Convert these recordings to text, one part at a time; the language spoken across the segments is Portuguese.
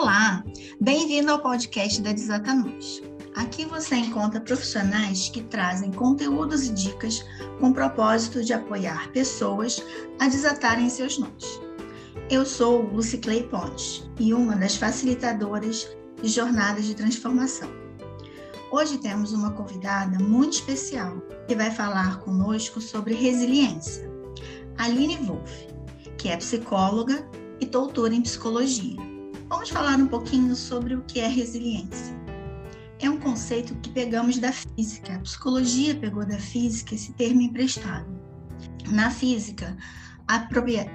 Olá, bem-vindo ao podcast da Desata Nós. Aqui você encontra profissionais que trazem conteúdos e dicas com o propósito de apoiar pessoas a desatarem seus nós. Eu sou Lucy Clay Pontes e uma das facilitadoras de jornadas de transformação. Hoje temos uma convidada muito especial que vai falar conosco sobre resiliência, Aline Wolff, que é psicóloga e doutora em psicologia. Vamos falar um pouquinho sobre o que é resiliência. É um conceito que pegamos da física. A psicologia pegou da física esse termo emprestado. Na física,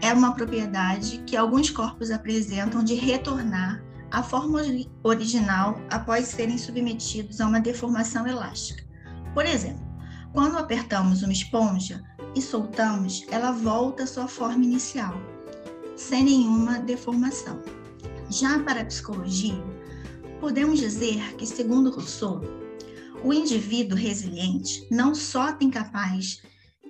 é uma propriedade que alguns corpos apresentam de retornar à forma original após serem submetidos a uma deformação elástica. Por exemplo, quando apertamos uma esponja e soltamos, ela volta à sua forma inicial, sem nenhuma deformação. Já para a psicologia, podemos dizer que, segundo Rousseau, o indivíduo resiliente não só tem capaz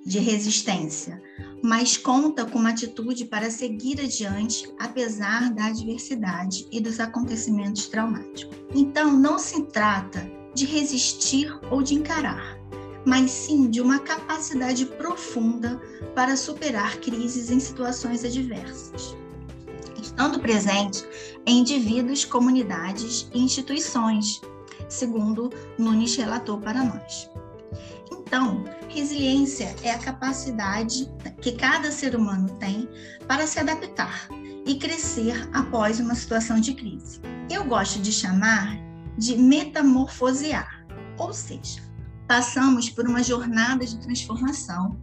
de resistência, mas conta com uma atitude para seguir adiante apesar da adversidade e dos acontecimentos traumáticos. Então, não se trata de resistir ou de encarar, mas sim de uma capacidade profunda para superar crises em situações adversas estando presente em indivíduos, comunidades e instituições, segundo Nunes relatou para nós. Então, resiliência é a capacidade que cada ser humano tem para se adaptar e crescer após uma situação de crise. Eu gosto de chamar de metamorfosear, ou seja, passamos por uma jornada de transformação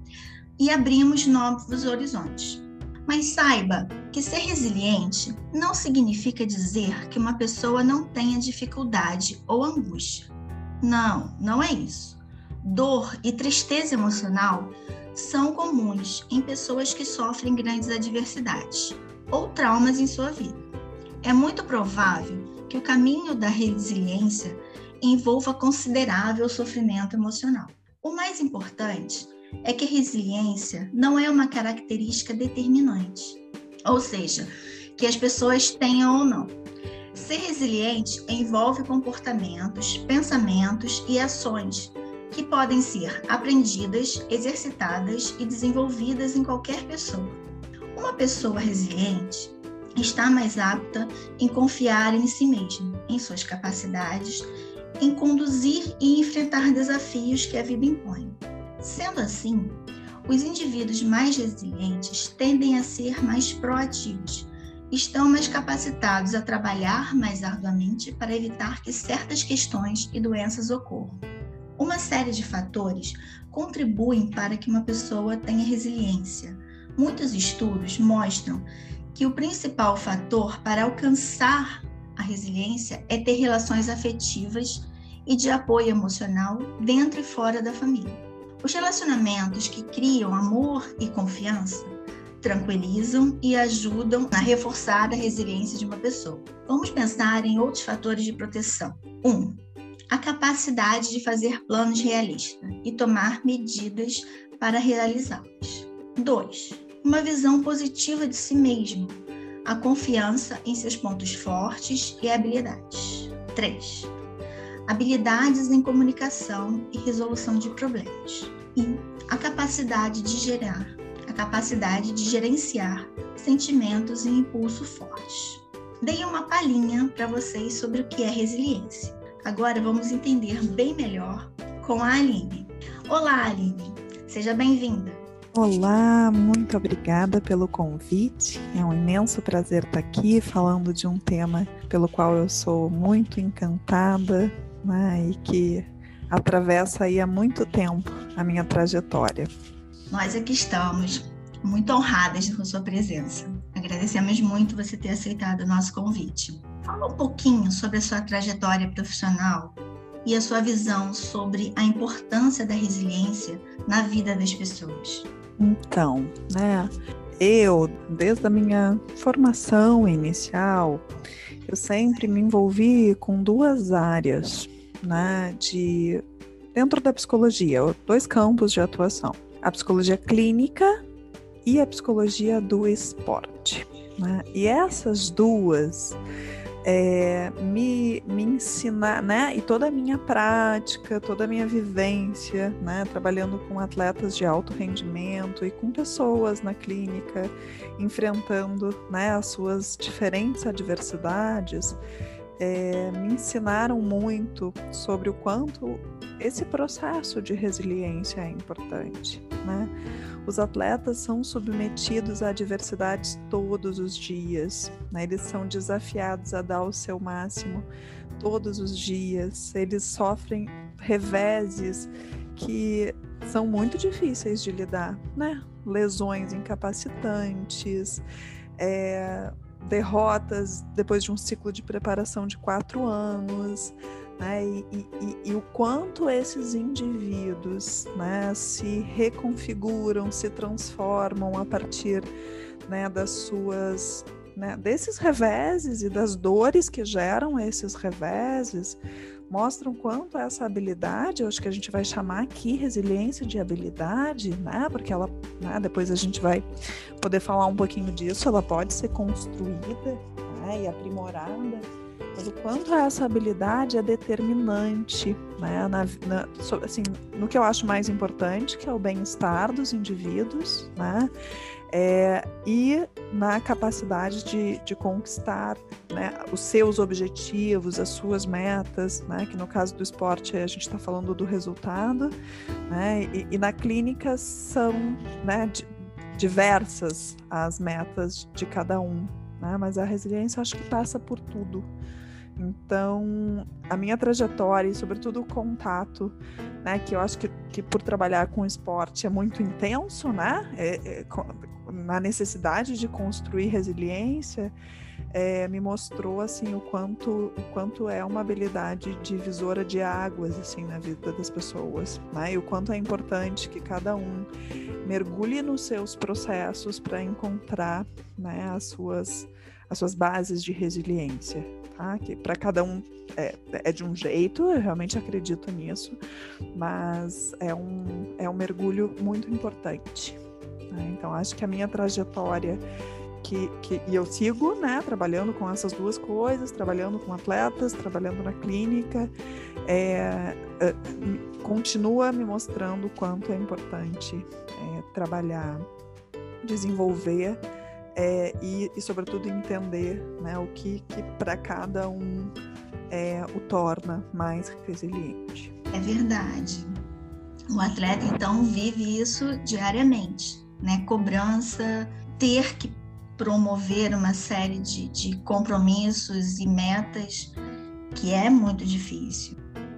e abrimos novos horizontes. Mas saiba que ser resiliente não significa dizer que uma pessoa não tenha dificuldade ou angústia. Não, não é isso. Dor e tristeza emocional são comuns em pessoas que sofrem grandes adversidades ou traumas em sua vida. É muito provável que o caminho da resiliência envolva considerável sofrimento emocional. O mais importante é que resiliência não é uma característica determinante, ou seja, que as pessoas tenham ou não. Ser resiliente envolve comportamentos, pensamentos e ações que podem ser aprendidas, exercitadas e desenvolvidas em qualquer pessoa. Uma pessoa resiliente está mais apta em confiar em si mesma, em suas capacidades, em conduzir e enfrentar desafios que a vida impõe. Sendo assim, os indivíduos mais resilientes tendem a ser mais proativos, estão mais capacitados a trabalhar mais arduamente para evitar que certas questões e doenças ocorram. Uma série de fatores contribuem para que uma pessoa tenha resiliência. Muitos estudos mostram que o principal fator para alcançar a resiliência é ter relações afetivas e de apoio emocional dentro e fora da família. Os relacionamentos que criam amor e confiança tranquilizam e ajudam a reforçar a resiliência de uma pessoa. Vamos pensar em outros fatores de proteção. 1. Um, a capacidade de fazer planos realistas e tomar medidas para realizá-los. 2. Uma visão positiva de si mesmo, a confiança em seus pontos fortes e habilidades. 3 habilidades em comunicação e resolução de problemas, e a capacidade de gerar, a capacidade de gerenciar sentimentos e impulso fortes. Dei uma palhinha para vocês sobre o que é resiliência. Agora vamos entender bem melhor com a Aline. Olá, Aline, seja bem-vinda. Olá, muito obrigada pelo convite. É um imenso prazer estar aqui falando de um tema pelo qual eu sou muito encantada, né, e que atravessa aí há muito tempo a minha trajetória. Nós aqui estamos muito honradas com sua presença. Agradecemos muito você ter aceitado o nosso convite. Fala um pouquinho sobre a sua trajetória profissional e a sua visão sobre a importância da resiliência na vida das pessoas. Então, né, eu, desde a minha formação inicial, eu sempre me envolvi com duas áreas né, de dentro da psicologia, dois campos de atuação: a psicologia clínica e a psicologia do esporte. Né? E essas duas é, me, me ensinar, né? E toda a minha prática, toda a minha vivência, né? Trabalhando com atletas de alto rendimento e com pessoas na clínica, enfrentando né, as suas diferentes adversidades, é, me ensinaram muito sobre o quanto esse processo de resiliência é importante, né? Os atletas são submetidos a adversidades todos os dias, né? eles são desafiados a dar o seu máximo todos os dias, eles sofrem reveses que são muito difíceis de lidar, né? Lesões incapacitantes, é, derrotas depois de um ciclo de preparação de quatro anos, né? E, e, e, o quanto esses indivíduos né, se reconfiguram, se transformam a partir né, das suas né, desses reveses e das dores que geram esses reveses mostram quanto essa habilidade, acho que a gente vai chamar aqui resiliência de habilidade, né? Porque ela, né, depois a gente vai poder falar um pouquinho disso, ela pode ser construída né, e aprimorada mas o quanto essa habilidade é determinante, né, na, na, assim, no que eu acho mais importante, que é o bem-estar dos indivíduos, né, é, e na capacidade de, de conquistar né, os seus objetivos, as suas metas, né, que no caso do esporte a gente está falando do resultado, né, e, e na clínica são né, diversas as metas de cada um, né, mas a resiliência acho que passa por tudo. Então, a minha trajetória e, sobretudo, o contato, né, que eu acho que, que por trabalhar com esporte é muito intenso, né, é, é, na necessidade de construir resiliência, é, me mostrou assim o quanto o quanto é uma habilidade divisora de águas assim na vida das pessoas, né? E o quanto é importante que cada um mergulhe nos seus processos para encontrar, né, as suas as suas bases de resiliência, tá? Que para cada um é, é, de um jeito, eu realmente acredito nisso, mas é um, é um mergulho muito importante. Né? Então, acho que a minha trajetória que, que, e eu sigo, né, trabalhando com essas duas coisas, trabalhando com atletas, trabalhando na clínica, é, é, continua me mostrando o quanto é importante é, trabalhar, desenvolver é, e, e, sobretudo, entender né, o que, que para cada um é, o torna mais resiliente. É verdade. O atleta, então, vive isso diariamente, né? Cobrança, ter que promover uma série de, de compromissos e metas que é muito difícil.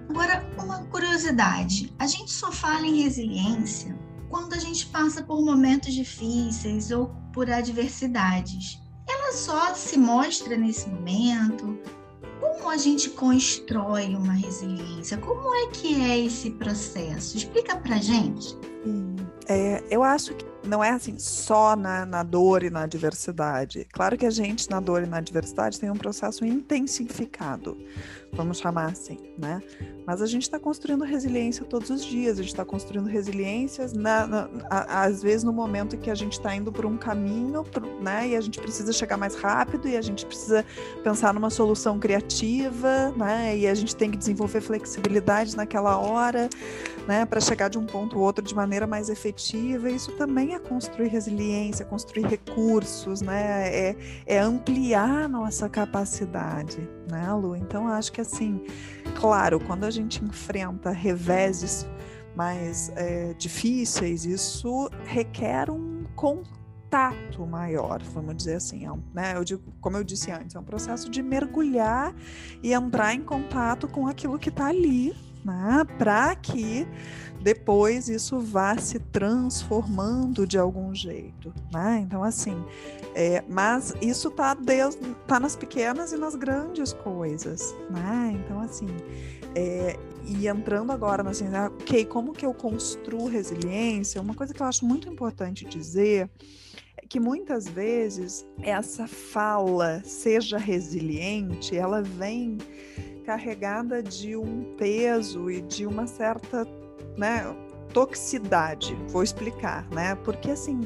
Agora, uma curiosidade: a gente só fala em resiliência quando a gente passa por momentos difíceis ou por adversidades. Ela só se mostra nesse momento. Como a gente constrói uma resiliência? Como é que é esse processo? Explica pra gente. Hum, é, eu acho que não é assim só na, na dor e na adversidade. Claro que a gente, na dor e na adversidade, tem um processo intensificado, vamos chamar assim, né? Mas a gente está construindo resiliência todos os dias, a gente está construindo resiliências, na, na, a, às vezes no momento que a gente está indo por um caminho, por, né? E a gente precisa chegar mais rápido e a gente precisa pensar numa solução criativa, né? E a gente tem que desenvolver flexibilidade naquela hora, né? Para chegar de um ponto ao outro de maneira mais efetiva. Isso também é construir resiliência, construir recursos, né? É, é ampliar nossa capacidade, né, Lu? Então, acho que assim, claro, quando a gente enfrenta reveses mais é, difíceis, isso requer um contato maior, vamos dizer assim, é um, né? Eu digo, como eu disse antes, é um processo de mergulhar e entrar em contato com aquilo que está ali, né? Para que depois isso vá se transformando de algum jeito, né? Então assim, é, mas isso tá, Deus, tá nas pequenas e nas grandes coisas, né? Então assim, é, e entrando agora na assim, ok, como que eu construo resiliência? Uma coisa que eu acho muito importante dizer que muitas vezes essa fala seja resiliente, ela vem carregada de um peso e de uma certa né, toxicidade. Vou explicar, né? Porque assim,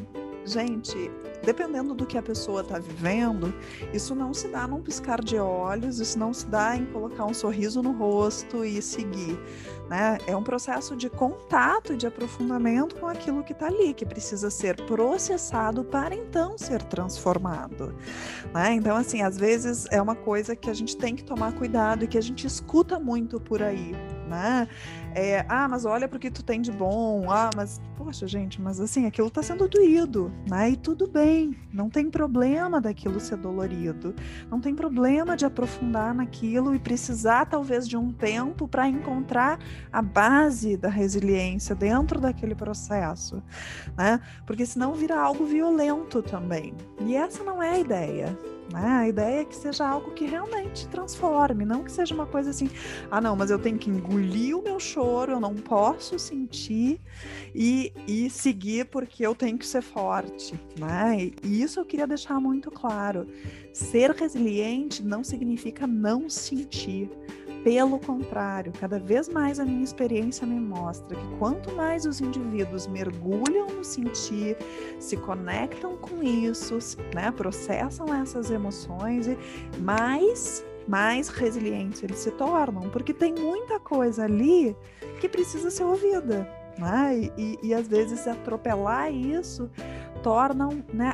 gente, dependendo do que a pessoa está vivendo, isso não se dá num piscar de olhos, isso não se dá em colocar um sorriso no rosto e seguir. Né? É um processo de contato e de aprofundamento com aquilo que está ali, que precisa ser processado para então ser transformado. Né? Então, assim, às vezes é uma coisa que a gente tem que tomar cuidado e que a gente escuta muito por aí. Né? É, ah, mas olha porque tu tem de bom. Ah, mas, poxa, gente, mas assim, aquilo está sendo doído, né? E tudo bem, não tem problema daquilo ser dolorido. Não tem problema de aprofundar naquilo e precisar, talvez, de um tempo para encontrar a base da resiliência dentro daquele processo, né? Porque senão vira algo violento também. E essa não é a ideia. Né? A ideia é que seja algo que realmente transforme, não que seja uma coisa assim, ah, não, mas eu tenho que engolir o meu choro, eu não posso sentir e, e seguir porque eu tenho que ser forte. Né? E isso eu queria deixar muito claro. Ser resiliente não significa não sentir. Pelo contrário, cada vez mais a minha experiência me mostra que quanto mais os indivíduos mergulham no sentir, se conectam com isso, né, processam essas emoções, mais mais resilientes eles se tornam, porque tem muita coisa ali que precisa ser ouvida. Né? E, e, às vezes atropelar isso torna, né,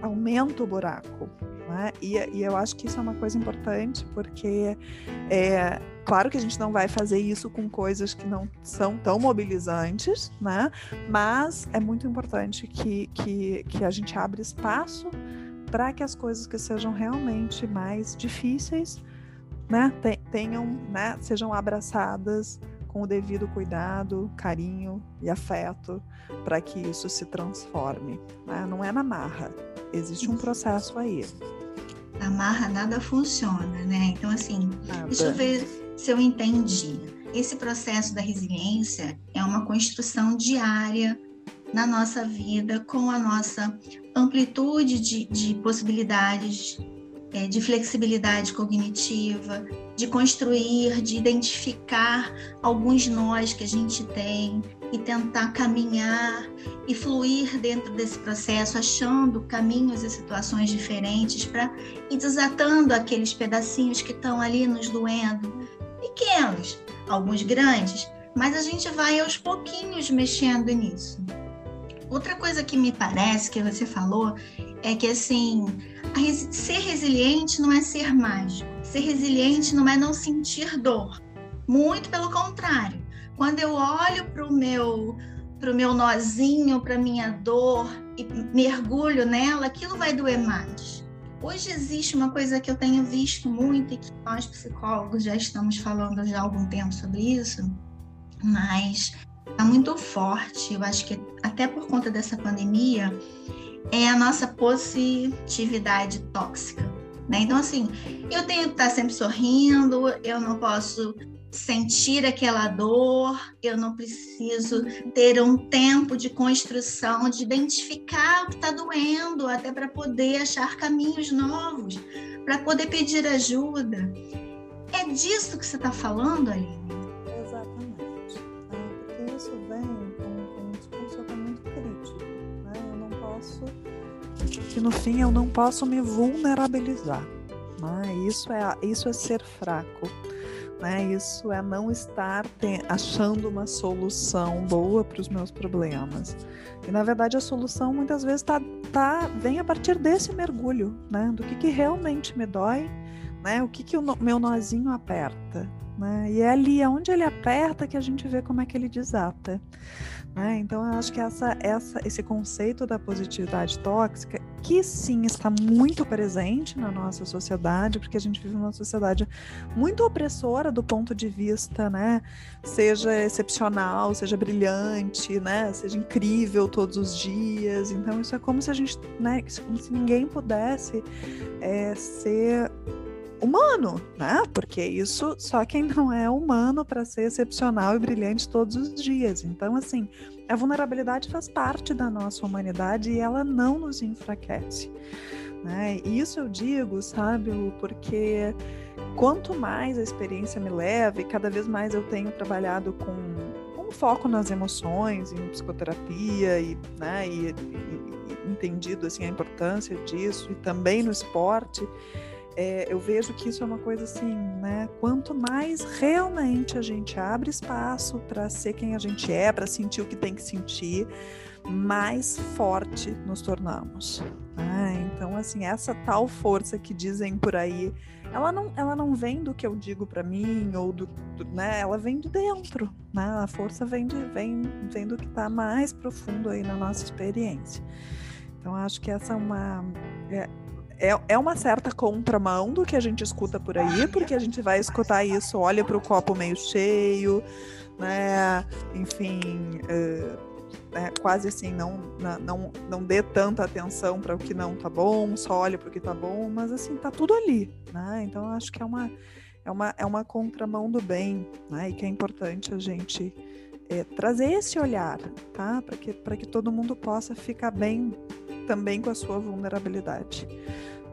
aumenta o buraco. Né? E, e, eu acho que isso é uma coisa importante, porque é, claro que a gente não vai fazer isso com coisas que não são tão mobilizantes, né? mas é muito importante que, que, que a gente abra espaço para que as coisas que sejam realmente mais difíceis né, tenham, né, sejam abraçadas com o devido cuidado, carinho e afeto para que isso se transforme. Né? Não é na marra, existe um processo aí amarra nada funciona, né? Então, assim, nada. deixa eu ver se eu entendi. Esse processo da resiliência é uma construção diária na nossa vida, com a nossa amplitude de, de possibilidades, é, de flexibilidade cognitiva, de construir, de identificar alguns nós que a gente tem, e tentar caminhar e fluir dentro desse processo, achando caminhos e situações diferentes para ir desatando aqueles pedacinhos que estão ali nos doendo, pequenos, alguns grandes, mas a gente vai aos pouquinhos mexendo nisso. Outra coisa que me parece que você falou é que assim, ser resiliente não é ser mágico. Ser resiliente não é não sentir dor. Muito pelo contrário quando eu olho para o meu para o meu nozinho, para minha dor e mergulho nela, aquilo vai doer mais. Hoje existe uma coisa que eu tenho visto muito e que nós psicólogos já estamos falando já há algum tempo sobre isso, mas está muito forte. Eu acho que até por conta dessa pandemia é a nossa positividade tóxica. Né? Então, assim, eu tenho que estar sempre sorrindo, eu não posso sentir aquela dor, eu não preciso ter um tempo de construção, de identificar o que está doendo, até para poder achar caminhos novos, para poder pedir ajuda. É disso que você está falando, Aline? Exatamente. É, porque isso vem Posso. Que no fim eu não posso me vulnerabilizar. Né? Isso, é, isso é ser fraco né? Isso é não estar achando uma solução boa para os meus problemas. E na verdade a solução muitas vezes tá, tá, vem a partir desse mergulho, né? Do que, que realmente me dói, né? O que, que o meu nozinho aperta. Né? E é ali onde ele aperta que a gente vê como é que ele desata. Né? Então, eu acho que essa, essa, esse conceito da positividade tóxica, que sim está muito presente na nossa sociedade, porque a gente vive numa sociedade muito opressora do ponto de vista, né? Seja excepcional, seja brilhante, né? Seja incrível todos os dias. Então, isso é como se a gente, né? Como se ninguém pudesse é, ser humano, né? Porque isso só quem não é humano para ser excepcional e brilhante todos os dias. Então, assim, a vulnerabilidade faz parte da nossa humanidade e ela não nos enfraquece. Né? E isso eu digo, sabe, porque quanto mais a experiência me leva e cada vez mais eu tenho trabalhado com, com foco nas emoções, em psicoterapia e, né, e, e entendido assim a importância disso e também no esporte, é, eu vejo que isso é uma coisa assim, né? Quanto mais realmente a gente abre espaço para ser quem a gente é, para sentir o que tem que sentir, mais forte nos tornamos. Né? Então, assim, essa tal força que dizem por aí, ela não, ela não vem do que eu digo para mim ou do, do, né? Ela vem de dentro, né? A força vem de, vem, vem do que está mais profundo aí na nossa experiência. Então, acho que essa é uma é, é, é uma certa contramão do que a gente escuta por aí, porque a gente vai escutar isso, olha para o copo meio cheio, né? Enfim, uh, né? quase assim, não, não, não dê tanta atenção para o que não tá bom, só olha para o que tá bom, mas assim, tá tudo ali, né? Então acho que é uma, é uma, é uma contramão do bem, né? E que é importante a gente é, trazer esse olhar, tá? Para que, que todo mundo possa ficar bem também com a sua vulnerabilidade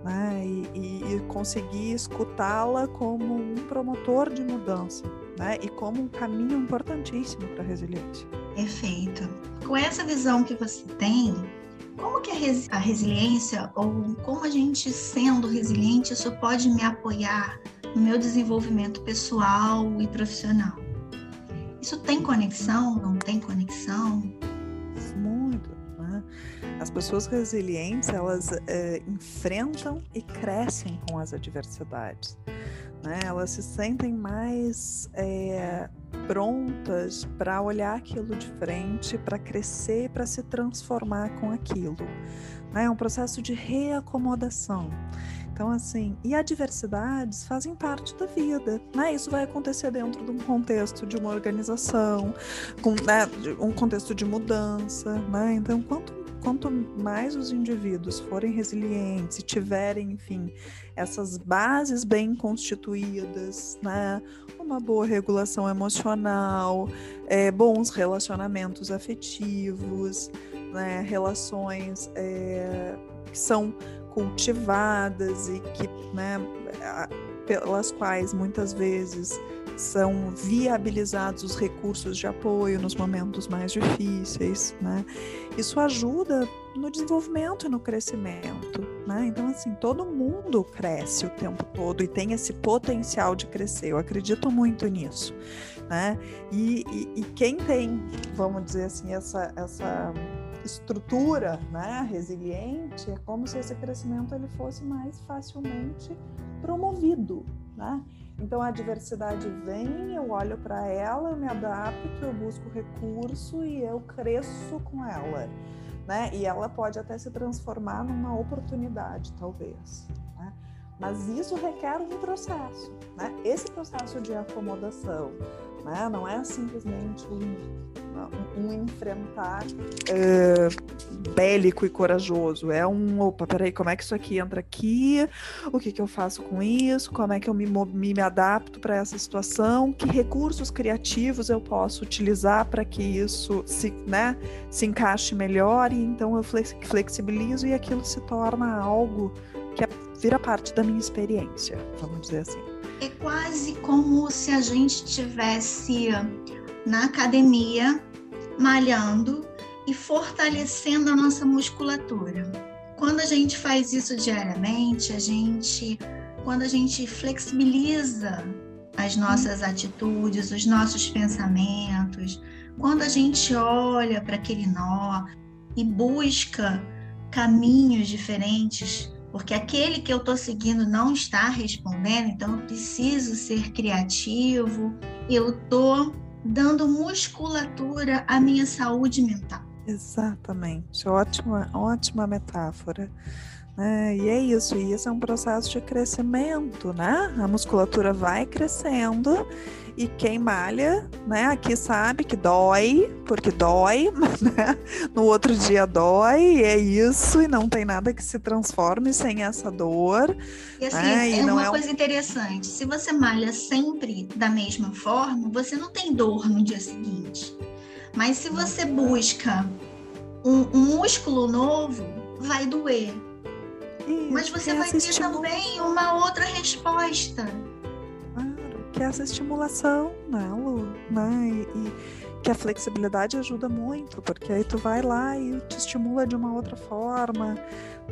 né? e, e, e conseguir escutá-la como um promotor de mudança né? e como um caminho importantíssimo para a resiliência. Perfeito. Com essa visão que você tem, como que a, res a resiliência ou como a gente sendo resiliente isso pode me apoiar no meu desenvolvimento pessoal e profissional? Isso tem conexão? Não tem conexão? Muito. As pessoas resilientes, elas é, enfrentam e crescem com as adversidades. Né? Elas se sentem mais é, prontas para olhar aquilo de frente, para crescer, para se transformar com aquilo. Né? É um processo de reacomodação. Então, assim, e adversidades fazem parte da vida, né? Isso vai acontecer dentro de um contexto de uma organização, com né, um contexto de mudança, né? Então, quanto quanto mais os indivíduos forem resilientes e tiverem, enfim, essas bases bem constituídas, né? Uma boa regulação emocional, é, bons relacionamentos afetivos, né? Relações é, que são cultivadas e que, né, pelas quais muitas vezes são viabilizados os recursos de apoio nos momentos mais difíceis, né? Isso ajuda no desenvolvimento e no crescimento, né? Então, assim, todo mundo cresce o tempo todo e tem esse potencial de crescer. Eu acredito muito nisso, né? E, e, e quem tem, vamos dizer assim, essa, essa estrutura, né, resiliente, é como se esse crescimento ele fosse mais facilmente promovido, né? Então a adversidade vem, eu olho para ela, eu me adapto, eu busco recurso e eu cresço com ela, né? E ela pode até se transformar numa oportunidade, talvez. Né? Mas isso requer um processo, né? Esse processo de acomodação, né? Não é simplesmente um um enfrentar uh, bélico e corajoso. É um, opa, peraí, como é que isso aqui entra aqui? O que, que eu faço com isso? Como é que eu me, me, me adapto para essa situação? Que recursos criativos eu posso utilizar para que isso se, né, se encaixe melhor? E então eu flexibilizo e aquilo se torna algo que é, vira parte da minha experiência, vamos dizer assim. É quase como se a gente tivesse na academia, malhando e fortalecendo a nossa musculatura. Quando a gente faz isso diariamente, a gente, quando a gente flexibiliza as nossas atitudes, os nossos pensamentos, quando a gente olha para aquele nó e busca caminhos diferentes, porque aquele que eu estou seguindo não está respondendo, então eu preciso ser criativo, eu estou dando musculatura à minha saúde mental. Exatamente, ótima, ótima metáfora. É, e é isso, e isso é um processo de crescimento, né? A musculatura vai crescendo e quem malha, né, aqui sabe que dói, porque dói, né? No outro dia dói, e é isso, e não tem nada que se transforme sem essa dor. E assim, né? é e uma é coisa um... interessante, se você malha sempre da mesma forma, você não tem dor no dia seguinte. Mas se você busca um, um músculo novo, vai doer. Isso, Mas você vai ter também uma outra resposta que é essa estimulação, né, Lu? Né? E, e, que a flexibilidade ajuda muito, porque aí tu vai lá e te estimula de uma outra forma.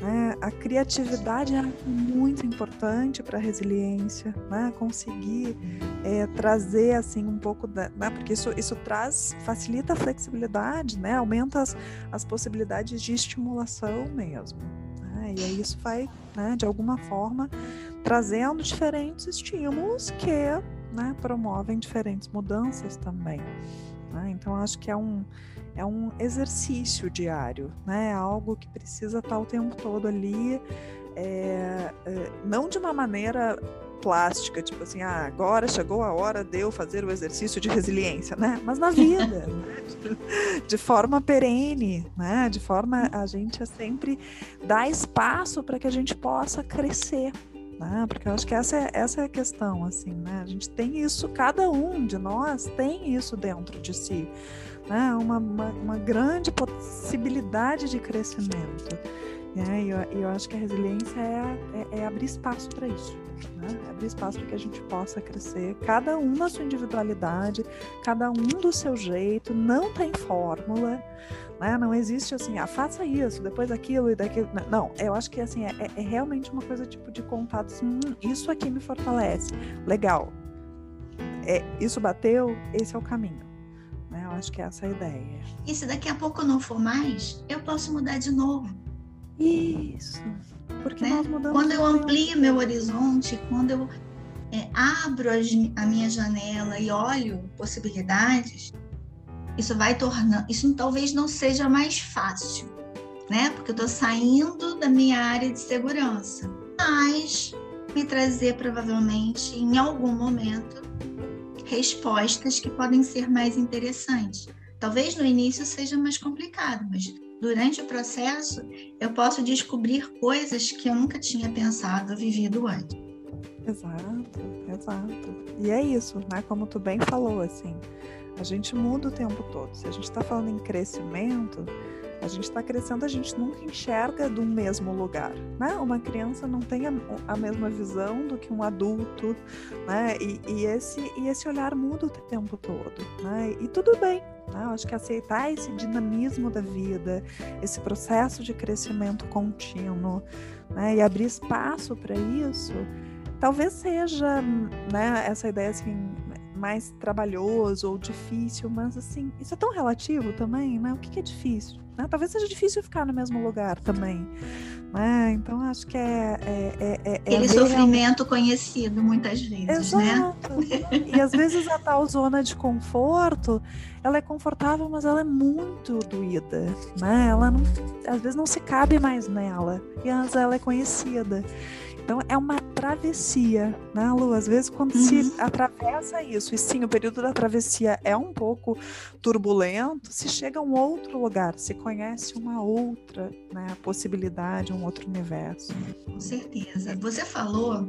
Né? A criatividade é muito importante para a resiliência, né? Conseguir é, trazer assim um pouco da, né? porque isso, isso traz, facilita a flexibilidade, né? Aumenta as, as possibilidades de estimulação mesmo. Né? E aí isso vai, né, de alguma forma, trazendo diferentes estímulos que né, promovem diferentes mudanças também. Né? Então, acho que é um, é um exercício diário, né? É algo que precisa estar o tempo todo ali, é, é, não de uma maneira plástica, tipo assim, ah, agora chegou a hora de eu fazer o exercício de resiliência, né? Mas na vida, né? de forma perene, né? De forma a gente sempre dar espaço para que a gente possa crescer, né? Porque eu acho que essa é, essa é a questão, assim, né? A gente tem isso, cada um de nós tem isso dentro de si, né? Uma, uma, uma grande possibilidade de crescimento. Né? E eu, eu acho que a resiliência é, é, é abrir espaço para isso. Né? É abrir espaço para que a gente possa crescer, cada um na sua individualidade, cada um do seu jeito, não tem fórmula. Né? Não existe assim, ah, faça isso, depois aquilo e daquilo. Não, eu acho que assim, é, é realmente uma coisa tipo de contato. Assim, hum, isso aqui me fortalece. Legal. É, isso bateu, esse é o caminho. Né? Eu acho que essa é a ideia. E se daqui a pouco não for mais, eu posso mudar de novo. Isso. Porque né? nós mudamos. Quando eu amplio meu horizonte, quando eu é, abro a minha janela e olho possibilidades, isso vai tornar, isso talvez não seja mais fácil, né? Porque eu estou saindo da minha área de segurança, mas me trazer provavelmente em algum momento respostas que podem ser mais interessantes. Talvez no início seja mais complicado, mas durante o processo eu posso descobrir coisas que eu nunca tinha pensado, vivido antes. Exato, exato. E é isso, né? Como tu bem falou, assim, a gente muda o tempo todo. Se a gente está falando em crescimento, a gente está crescendo, a gente nunca enxerga do mesmo lugar, né? Uma criança não tem a, a mesma visão do que um adulto, né? E, e, esse, e esse olhar muda o tempo todo, né? E tudo bem, né? Eu acho que aceitar esse dinamismo da vida, esse processo de crescimento contínuo, né? E abrir espaço para isso, talvez seja, né? Essa ideia assim mais trabalhoso ou difícil, mas assim, isso é tão relativo também, né? O que, é difícil? Né? Talvez seja difícil ficar no mesmo lugar também. Né? Então acho que é. é, é, é, é Aquele sofrimento conhecido muitas vezes, né? Exato. né? E às vezes a tal zona de conforto, ela é confortável, mas ela é muito doída, né? Ela não, às vezes não se cabe mais nela, e às vezes ela é conhecida. Então é uma travessia, né, Lu? Às vezes quando uhum. se atravessa isso, e sim, o período da travessia é um pouco turbulento, se chega a um outro lugar, se conhece uma outra né, possibilidade, um outro universo. Com certeza. Você falou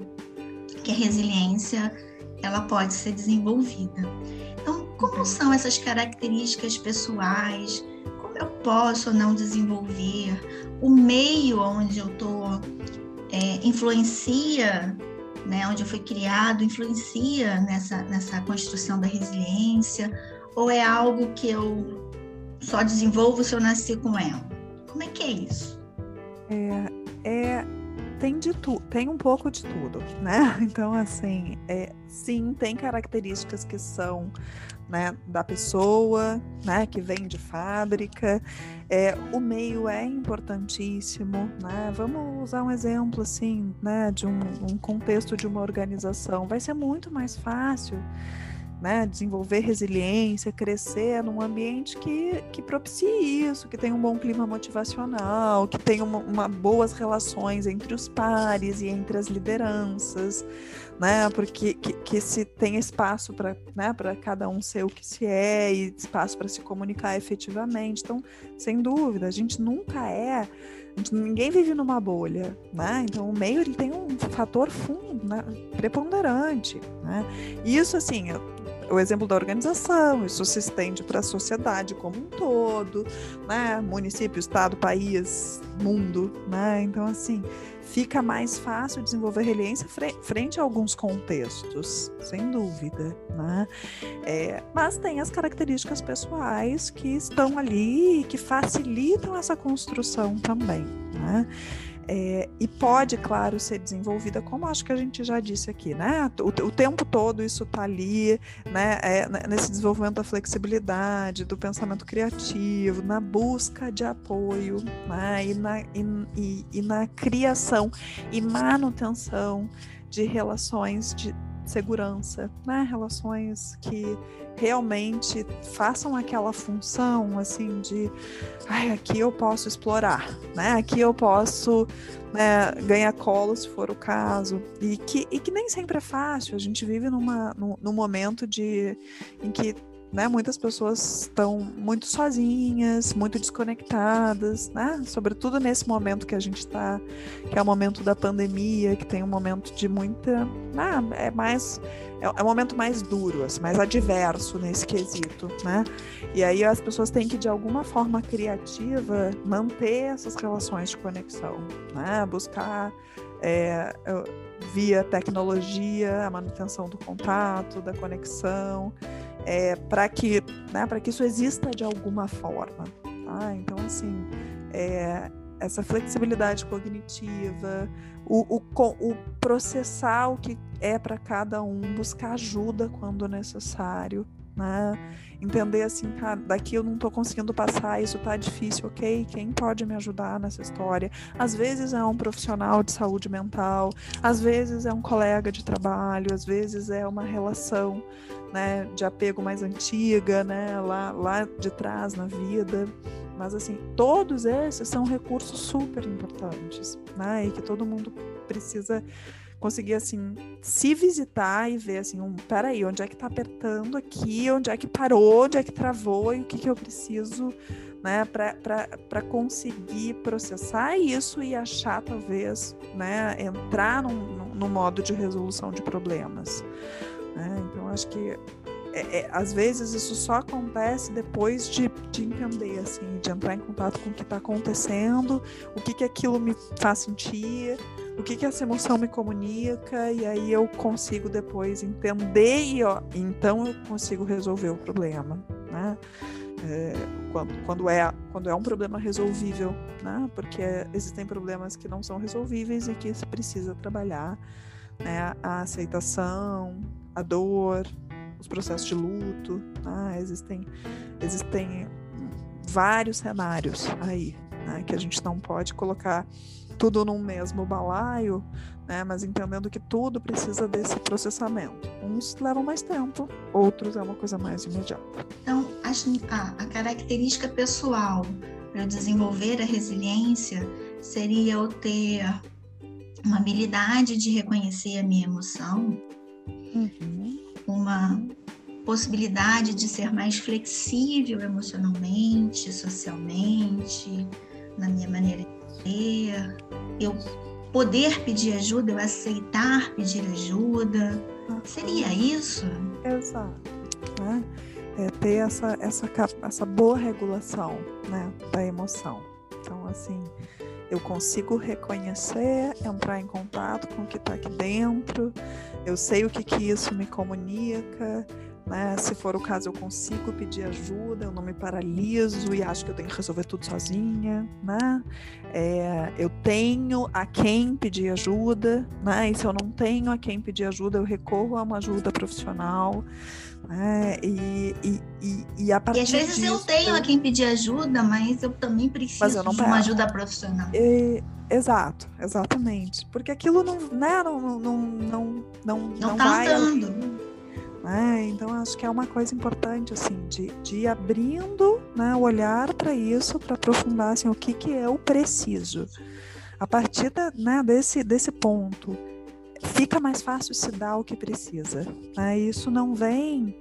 que a resiliência ela pode ser desenvolvida. Então, como uhum. são essas características pessoais? Como eu posso ou não desenvolver? O meio onde eu estou é, influencia, né, onde fui criado, influencia nessa, nessa construção da resiliência? Ou é algo que eu só desenvolvo se eu nasci com ela? Como é que é isso? É, é tem de tudo, tem um pouco de tudo, né? Então, assim, é, sim, tem características que são né, da pessoa, né, que vem de fábrica. É, o meio é importantíssimo, né? Vamos usar um exemplo assim, né, de um, um contexto de uma organização. Vai ser muito mais fácil né, desenvolver resiliência, crescer num ambiente que, que propicie isso, que tenha um bom clima motivacional, que tenha uma, uma boas relações entre os pares e entre as lideranças, né, porque que, que se tem espaço para né, cada um ser o que se é e espaço para se comunicar efetivamente. Então, sem dúvida, a gente nunca é ninguém vive numa bolha, né? Então o meio ele tem um fator fundo, né? preponderante, né? Isso assim, o exemplo da organização, isso se estende para a sociedade como um todo, né? Município, estado, país, mundo, né? Então, assim, fica mais fácil desenvolver resiliência frente a alguns contextos, sem dúvida, né? É, mas tem as características pessoais que estão ali e que facilitam essa construção também, né? É, e pode, claro, ser desenvolvida, como acho que a gente já disse aqui, né? O, o tempo todo isso está ali, né? É, nesse desenvolvimento da flexibilidade, do pensamento criativo, na busca de apoio, né? E na, e, e, e na criação e manutenção de relações de segurança, né? Relações que realmente façam aquela função assim de ai, aqui eu posso explorar, né? Aqui eu posso né, ganhar colo se for o caso. E que, e que nem sempre é fácil. A gente vive numa, num, num momento de, em que né? Muitas pessoas estão muito sozinhas, muito desconectadas, né? Sobretudo nesse momento que a gente está, que é o momento da pandemia, que tem um momento de muita, né? é mais é, é um momento mais duro, assim, mais adverso nesse quesito, né? E aí as pessoas têm que de alguma forma criativa manter essas relações de conexão, né? Buscar é, via tecnologia a manutenção do contato, da conexão é, para que, né, que isso exista de alguma forma. Tá? Então, assim, é, essa flexibilidade cognitiva, o, o, o, processar o que é para cada um, buscar ajuda quando necessário, né? Entender assim, cara, daqui eu não estou conseguindo passar, isso tá difícil, ok? Quem pode me ajudar nessa história? Às vezes é um profissional de saúde mental, às vezes é um colega de trabalho, às vezes é uma relação né, de apego mais antiga, né, lá, lá de trás na vida. Mas, assim, todos esses são recursos super importantes, né, e que todo mundo precisa conseguir, assim, se visitar e ver, assim, um, peraí, onde é que tá apertando aqui, onde é que parou, onde é que travou e o que, que eu preciso, né, para conseguir processar isso e achar, talvez, né, entrar num modo de resolução de problemas. Né? Então, acho que é, é, às vezes isso só acontece depois de, de entender, assim, de entrar em contato com o que está acontecendo, o que, que aquilo me faz sentir, o que, que essa emoção me comunica, e aí eu consigo depois entender e ó, então eu consigo resolver o problema. Né? É, quando, quando, é, quando é um problema resolvível, né? porque existem problemas que não são resolvíveis e que se precisa trabalhar né? a aceitação, a dor, os processos de luto. Né? Existem, existem vários cenários aí né? que a gente não pode colocar tudo num mesmo balaio, né? mas entendendo que tudo precisa desse processamento. Uns levam mais tempo, outros é uma coisa mais imediata. Então, a, a característica pessoal para desenvolver a resiliência seria eu ter uma habilidade de reconhecer a minha emoção, uhum. Uma possibilidade de ser mais flexível emocionalmente, socialmente, na minha maneira de ser, eu poder pedir ajuda, eu aceitar pedir ajuda. Seria isso? Exato. Né? É ter essa, essa, essa boa regulação né, da emoção. Então, assim, eu consigo reconhecer, entrar em contato com o que está aqui dentro, eu sei o que, que isso me comunica, né? Se for o caso, eu consigo pedir ajuda, eu não me paraliso e acho que eu tenho que resolver tudo sozinha, né? É, eu tenho a quem pedir ajuda, né? E se eu não tenho a quem pedir ajuda, eu recorro a uma ajuda profissional. Né? E, e, e, e a partir E às vezes disso, eu tenho a quem pedir ajuda, mas eu também preciso eu de uma ajuda profissional. E, exato, exatamente. Porque aquilo não, né, não, não, não, não, não, não, tá vai. Andando. Né? Então acho que é uma coisa importante assim de, de ir abrindo né, o olhar para isso, para aprofundar assim, o que, que é o preciso. A partir da, né, desse, desse ponto, fica mais fácil se dar o que precisa. Né? Isso não vem,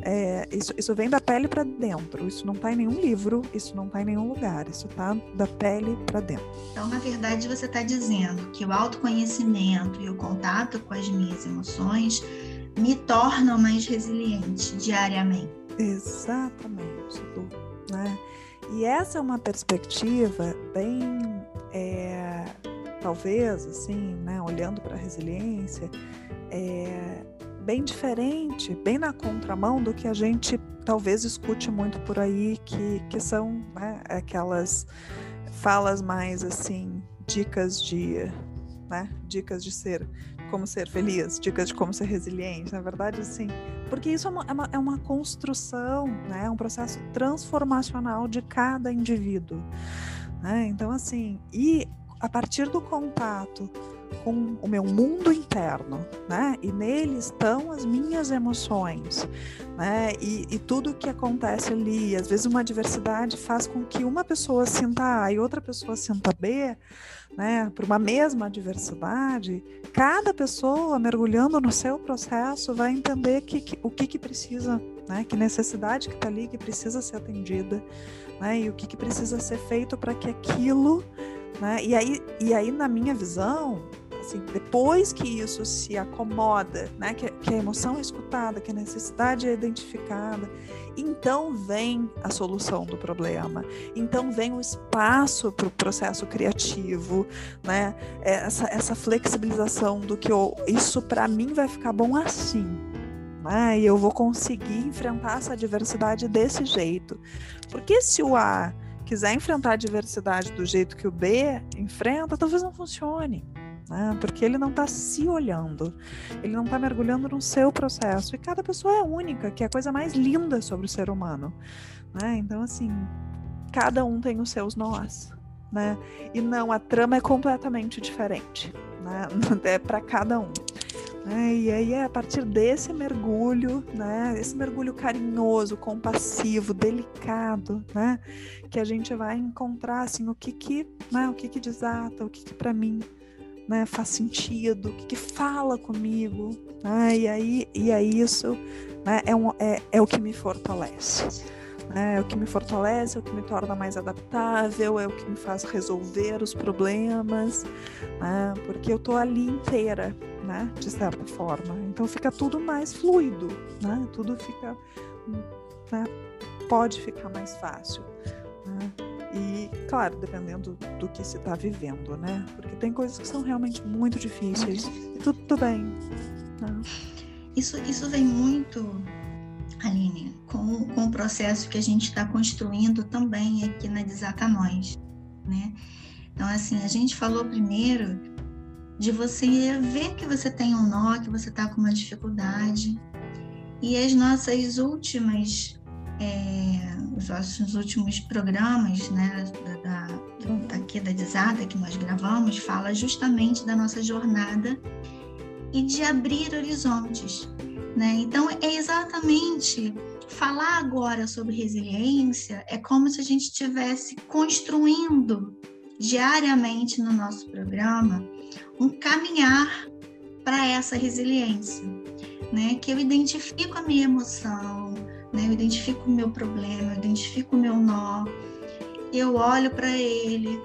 é, isso, isso vem da pele para dentro. Isso não está em nenhum livro, isso não está em nenhum lugar. Isso está da pele para dentro. Então, na verdade, você está dizendo que o autoconhecimento e o contato com as minhas emoções me tornam mais resiliente diariamente. Exatamente, né? E essa é uma perspectiva bem, é, talvez, assim, né, olhando para a resiliência, é, bem diferente, bem na contramão do que a gente talvez escute muito por aí, que, que são né, aquelas falas mais assim, dicas de, né, dicas de ser, como ser feliz, dicas de como ser resiliente, na verdade, assim, porque isso é uma, é uma, é uma construção, né, é um processo transformacional de cada indivíduo, né, então assim, e a partir do contato com o meu mundo interno, né? E nele estão as minhas emoções, né? E, e tudo que acontece ali, às vezes uma diversidade faz com que uma pessoa sinta A e outra pessoa sinta B, né? Por uma mesma diversidade, cada pessoa mergulhando no seu processo vai entender que, que o que, que precisa, né? Que necessidade que está ali que precisa ser atendida, né? E o que, que precisa ser feito para que aquilo né? E, aí, e aí, na minha visão, assim, depois que isso se acomoda, né, que, que a emoção é escutada, que a necessidade é identificada, então vem a solução do problema, então vem o espaço para o processo criativo, né, essa, essa flexibilização do que eu, isso para mim vai ficar bom assim, né, e eu vou conseguir enfrentar essa diversidade desse jeito, porque se o A quiser enfrentar a diversidade do jeito que o B enfrenta, talvez não funcione né? Porque ele não está se olhando, ele não está mergulhando no seu processo. E cada pessoa é única, que é a coisa mais linda sobre o ser humano, né? Então, assim, cada um tem os seus nós, né? E não, a trama é completamente diferente, né? É para cada um. E aí a partir desse mergulho, né? Esse mergulho carinhoso, compassivo, delicado, né? Que a gente vai encontrar assim o que que, né? O que que desata, o que que para mim né, faz sentido, o que, que fala comigo, né, e aí e aí isso né, é, um, é, é o que me fortalece. Né, é o que me fortalece, é o que me torna mais adaptável, é o que me faz resolver os problemas, né, porque eu tô ali inteira, né, de certa forma. Então fica tudo mais fluido, né, tudo fica, né, pode ficar mais fácil. Né. E, claro, dependendo do que se está vivendo, né? Porque tem coisas que são realmente muito difíceis. E tudo, tudo bem. Né? Isso, isso vem muito, Aline, com, com o processo que a gente está construindo também aqui na Desata Nós, né? Então, assim, a gente falou primeiro de você ver que você tem um nó, que você está com uma dificuldade. E as nossas últimas é, os nossos últimos programas, né, da, da, aqui da Desada que nós gravamos, fala justamente da nossa jornada e de abrir horizontes, né? Então é exatamente falar agora sobre resiliência é como se a gente estivesse construindo diariamente no nosso programa um caminhar para essa resiliência, né? Que eu identifico a minha emoção, né? Eu identifico o meu problema, eu identifico o meu nó, eu olho para ele,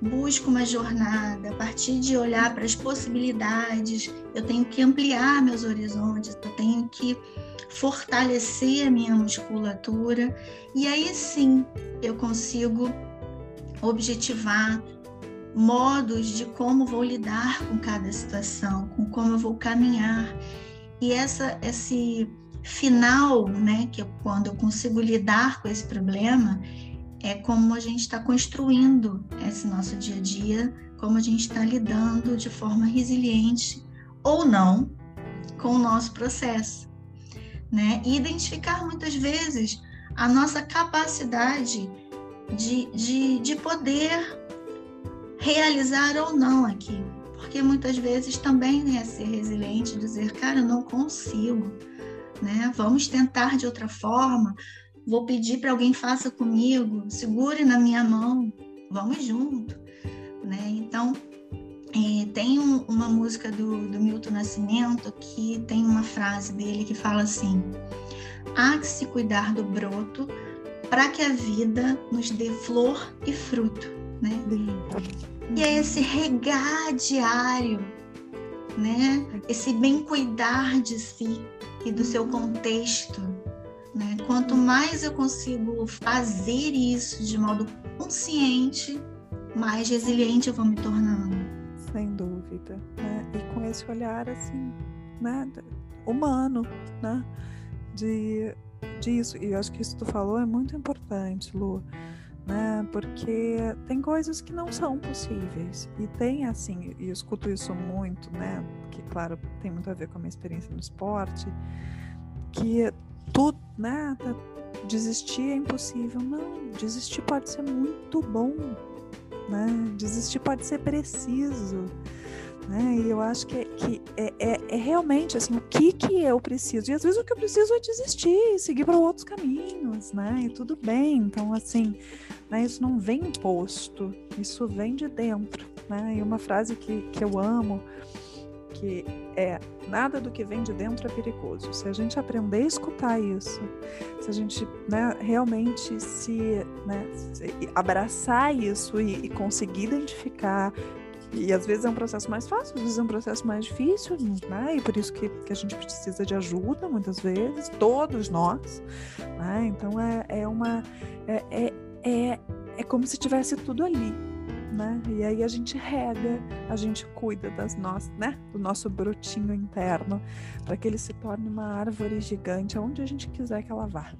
busco uma jornada, a partir de olhar para as possibilidades, eu tenho que ampliar meus horizontes, eu tenho que fortalecer a minha musculatura, e aí sim eu consigo objetivar modos de como vou lidar com cada situação, com como eu vou caminhar. E essa esse final, né, que eu, quando eu consigo lidar com esse problema, é como a gente está construindo esse nosso dia a dia, como a gente está lidando de forma resiliente ou não com o nosso processo, né? E identificar muitas vezes a nossa capacidade de, de, de poder realizar ou não aquilo. Porque muitas vezes também é ser resiliente, dizer, cara, eu não consigo, né? Vamos tentar de outra forma. Vou pedir para alguém faça comigo, segure na minha mão, vamos junto, né? Então é, tem um, uma música do, do Milton Nascimento que tem uma frase dele que fala assim: há que se cuidar do broto para que a vida nos dê flor e fruto, né? E é esse regar diário né? Esse bem cuidar de si e do seu contexto, né? Quanto mais eu consigo fazer isso de modo consciente, mais resiliente eu vou me tornando. Sem dúvida, né? E com esse olhar assim, né? Humano, né? De disso. E eu acho que isso que tu falou é muito importante, Lu né? Porque tem coisas que não são possíveis. E tem assim, e eu escuto isso muito, né? Que claro, tem muito a ver com a minha experiência no esporte, que né? Desistir é impossível. Não, desistir pode ser muito bom, né? Desistir pode ser preciso. Né? E eu acho que, que é, é, é, realmente assim, o que, que eu preciso. E às vezes o que eu preciso é desistir, seguir para outros caminhos, né? E tudo bem. Então, assim, né, isso não vem imposto, isso vem de dentro. Né? E uma frase que, que eu amo, que é nada do que vem de dentro é perigoso. Se a gente aprender a escutar isso, se a gente né, realmente se, né, se abraçar isso e, e conseguir identificar e às vezes é um processo mais fácil, às vezes é um processo mais difícil, né? E por isso que, que a gente precisa de ajuda muitas vezes, todos nós, né? Então é, é uma. É, é, é, é como se tivesse tudo ali, né? E aí a gente rega, a gente cuida das nossas, né? Do nosso brotinho interno, para que ele se torne uma árvore gigante aonde a gente quiser que ela vá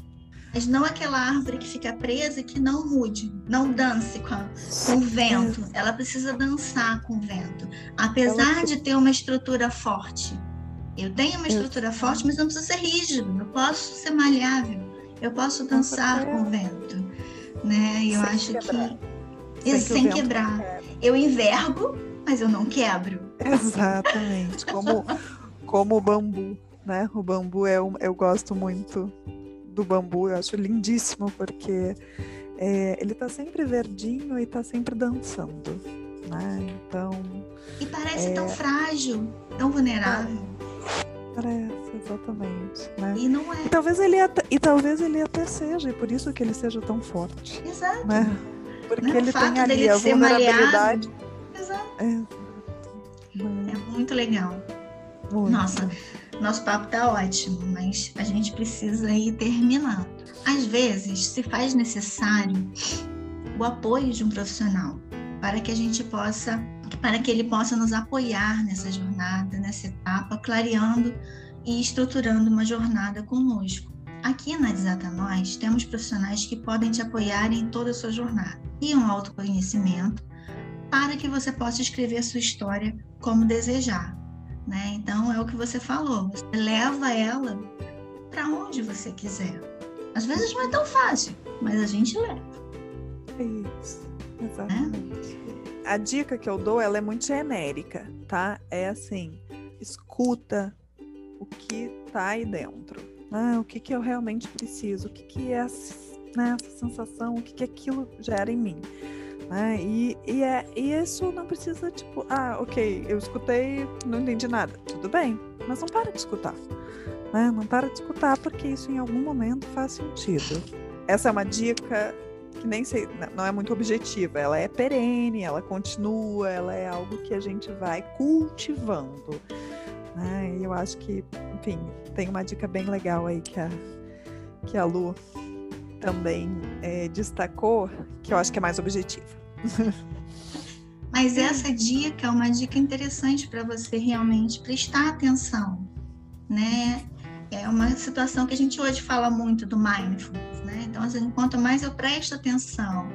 mas não aquela árvore que fica presa e que não mude, não dance com, a, com o vento. Ela precisa dançar com o vento, apesar de ter uma estrutura forte. Eu tenho uma estrutura forte, mas não precisa ser rígido. Eu posso ser maleável. Eu posso dançar com o vento, né? E eu sem acho quebrar. que sem, sem quebrar. Eu envergo, mas eu não quebro. Exatamente, como como o bambu, né? O bambu é um, eu gosto muito do bambu, eu acho lindíssimo, porque é, ele está sempre verdinho e está sempre dançando. Né? Então. E parece é... tão frágil, tão vulnerável. Parece, exatamente. Né? E não é. E talvez, ele até, e talvez ele até seja, e por isso que ele seja tão forte. Exato. Né? Porque não, ele tem ali a vulnerabilidade. Exato. É, é muito legal. Muito. Nossa, nosso papo tá ótimo, mas a gente precisa ir terminando. Às vezes, se faz necessário o apoio de um profissional para que a gente possa, para que ele possa nos apoiar nessa jornada, nessa etapa, clareando e estruturando uma jornada conosco. Aqui na Desata Nós, temos profissionais que podem te apoiar em toda a sua jornada e um autoconhecimento para que você possa escrever a sua história como desejar, né? Então é o que você falou, você leva ela para onde você quiser. Às vezes não é tão fácil, mas a gente leva. Isso, exatamente. É? A dica que eu dou, ela é muito genérica, tá? É assim, escuta o que tá aí dentro, né? O que que eu realmente preciso, o que que é né, essa sensação, o que que aquilo gera em mim. Né? E, e, é, e isso não precisa, tipo, ah, ok, eu escutei, não entendi nada. Tudo bem, mas não para de escutar. Né? Não para de escutar porque isso em algum momento faz sentido. Essa é uma dica que nem sei, não é muito objetiva, ela é perene, ela continua, ela é algo que a gente vai cultivando. Né? E eu acho que, enfim, tem uma dica bem legal aí que a, que a Lu também é, destacou, que eu acho que é mais objetiva. Mas essa dica é uma dica interessante para você realmente prestar atenção, né? É uma situação que a gente hoje fala muito do mindfulness, né? Então, assim, quanto mais eu presto atenção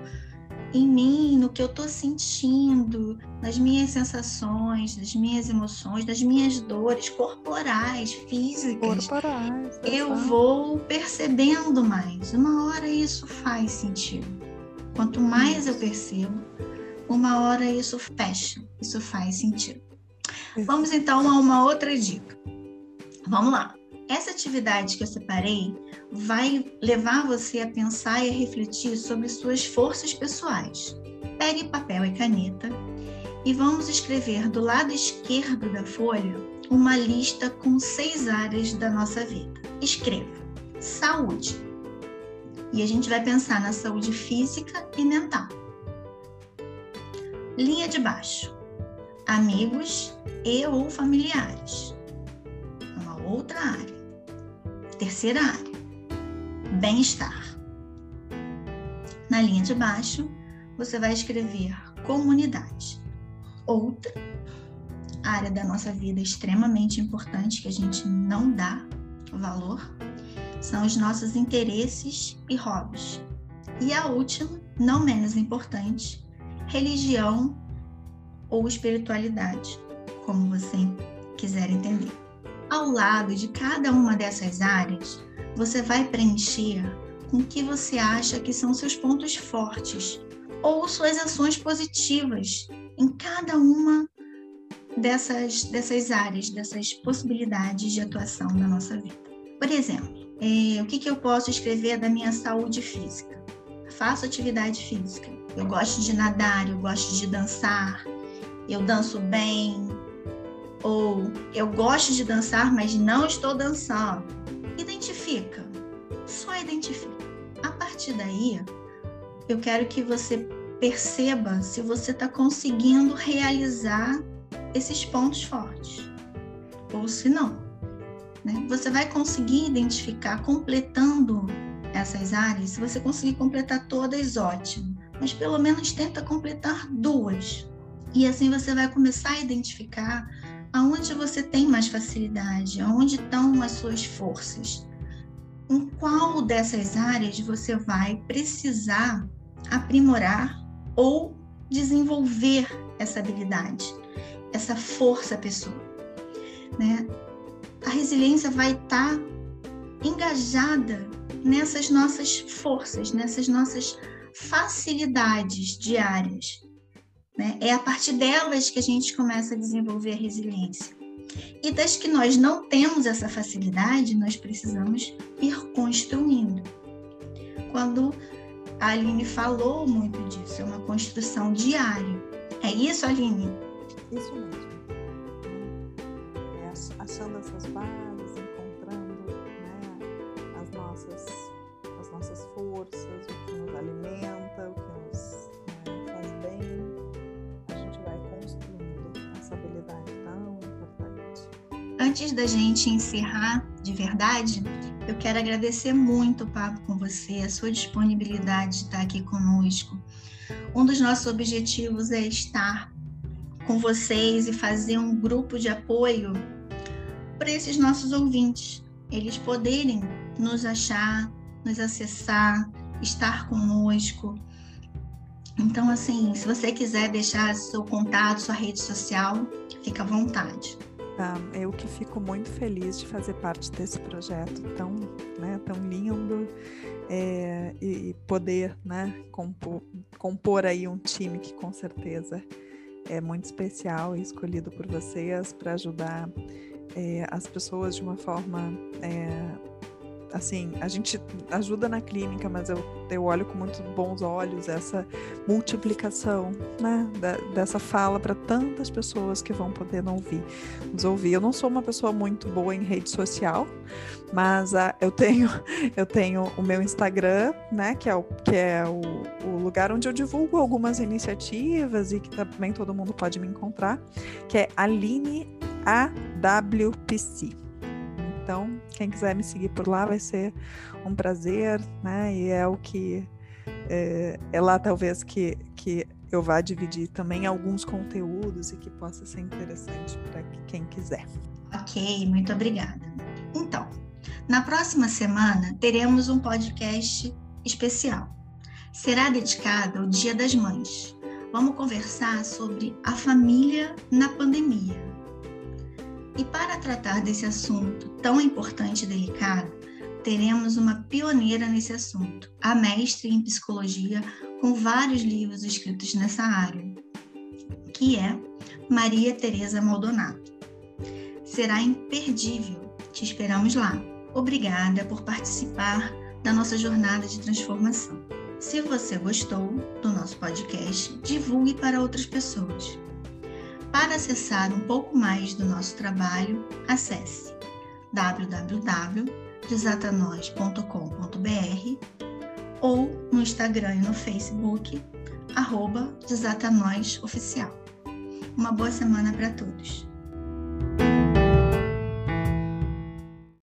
em mim, no que eu estou sentindo, nas minhas sensações, das minhas emoções, das minhas dores corporais, físicas, corporais, eu vou percebendo mais. Uma hora isso faz sentido. Quanto mais eu percebo, uma hora isso fecha, isso faz sentido. Vamos então a uma outra dica. Vamos lá. Essa atividade que eu separei vai levar você a pensar e a refletir sobre suas forças pessoais. Pegue papel e caneta e vamos escrever do lado esquerdo da folha uma lista com seis áreas da nossa vida. Escreva: saúde. E a gente vai pensar na saúde física e mental. Linha de baixo: amigos e ou familiares. Uma outra área. Terceira área, bem-estar. Na linha de baixo, você vai escrever comunidade. Outra área da nossa vida extremamente importante que a gente não dá valor são os nossos interesses e hobbies. E a última, não menos importante, religião ou espiritualidade, como você quiser entender. Ao lado de cada uma dessas áreas, você vai preencher com o que você acha que são seus pontos fortes ou suas ações positivas em cada uma dessas, dessas áreas, dessas possibilidades de atuação na nossa vida. Por exemplo, é, o que, que eu posso escrever da minha saúde física? Faço atividade física. Eu gosto de nadar, eu gosto de dançar, eu danço bem. Ou eu gosto de dançar, mas não estou dançando. Identifica, só identifica. A partir daí, eu quero que você perceba se você está conseguindo realizar esses pontos fortes ou se não. Né? Você vai conseguir identificar completando essas áreas. Se você conseguir completar todas, ótimo. Mas pelo menos tenta completar duas. E assim você vai começar a identificar aonde você tem mais facilidade, aonde estão as suas forças. Em qual dessas áreas você vai precisar aprimorar ou desenvolver essa habilidade, essa força pessoal. Né? a resiliência vai estar tá engajada nessas nossas forças, nessas nossas facilidades diárias. Né? É a partir delas que a gente começa a desenvolver a resiliência. E das que nós não temos essa facilidade, nós precisamos ir construindo. Quando a Aline falou muito disso, é uma construção diária. É isso, Aline? Isso mesmo achando essas bases, Antes da gente encerrar de verdade, eu quero agradecer muito o papo com você, a sua disponibilidade de estar aqui conosco. Um dos nossos objetivos é estar com vocês e fazer um grupo de apoio para esses nossos ouvintes, eles poderem nos achar, nos acessar, estar conosco. Então, assim, se você quiser deixar seu contato, sua rede social, fica à vontade. Ah, eu que fico muito feliz de fazer parte desse projeto tão, né, tão lindo é, e poder né, compor, compor aí um time que com certeza é muito especial e escolhido por vocês para ajudar é, as pessoas de uma forma. É, assim, a gente ajuda na clínica, mas eu, eu olho com muito bons olhos essa multiplicação né, da, dessa fala para tantas pessoas que vão poder ouvir, nos ouvir. Eu não sou uma pessoa muito boa em rede social, mas uh, eu tenho eu tenho o meu Instagram, né, que é o que é o, o, lugar onde eu divulgo algumas iniciativas e que também todo mundo pode me encontrar, que é Aline AWPC. Então, quem quiser me seguir por lá vai ser um prazer, né? E é o que é, é lá talvez que, que eu vá dividir também alguns conteúdos e que possa ser interessante para quem quiser. Ok, muito obrigada. Então, na próxima semana teremos um podcast especial. Será dedicado ao Dia das Mães. Vamos conversar sobre a família na pandemia. E para tratar desse assunto tão importante e delicado, teremos uma pioneira nesse assunto, a mestre em psicologia com vários livros escritos nessa área, que é Maria Teresa Maldonado. Será imperdível. Te esperamos lá. Obrigada por participar da nossa jornada de transformação. Se você gostou do nosso podcast, divulgue para outras pessoas. Para acessar um pouco mais do nosso trabalho, acesse www.desatanois.com.br ou no Instagram e no Facebook, arroba Oficial. Uma boa semana para todos.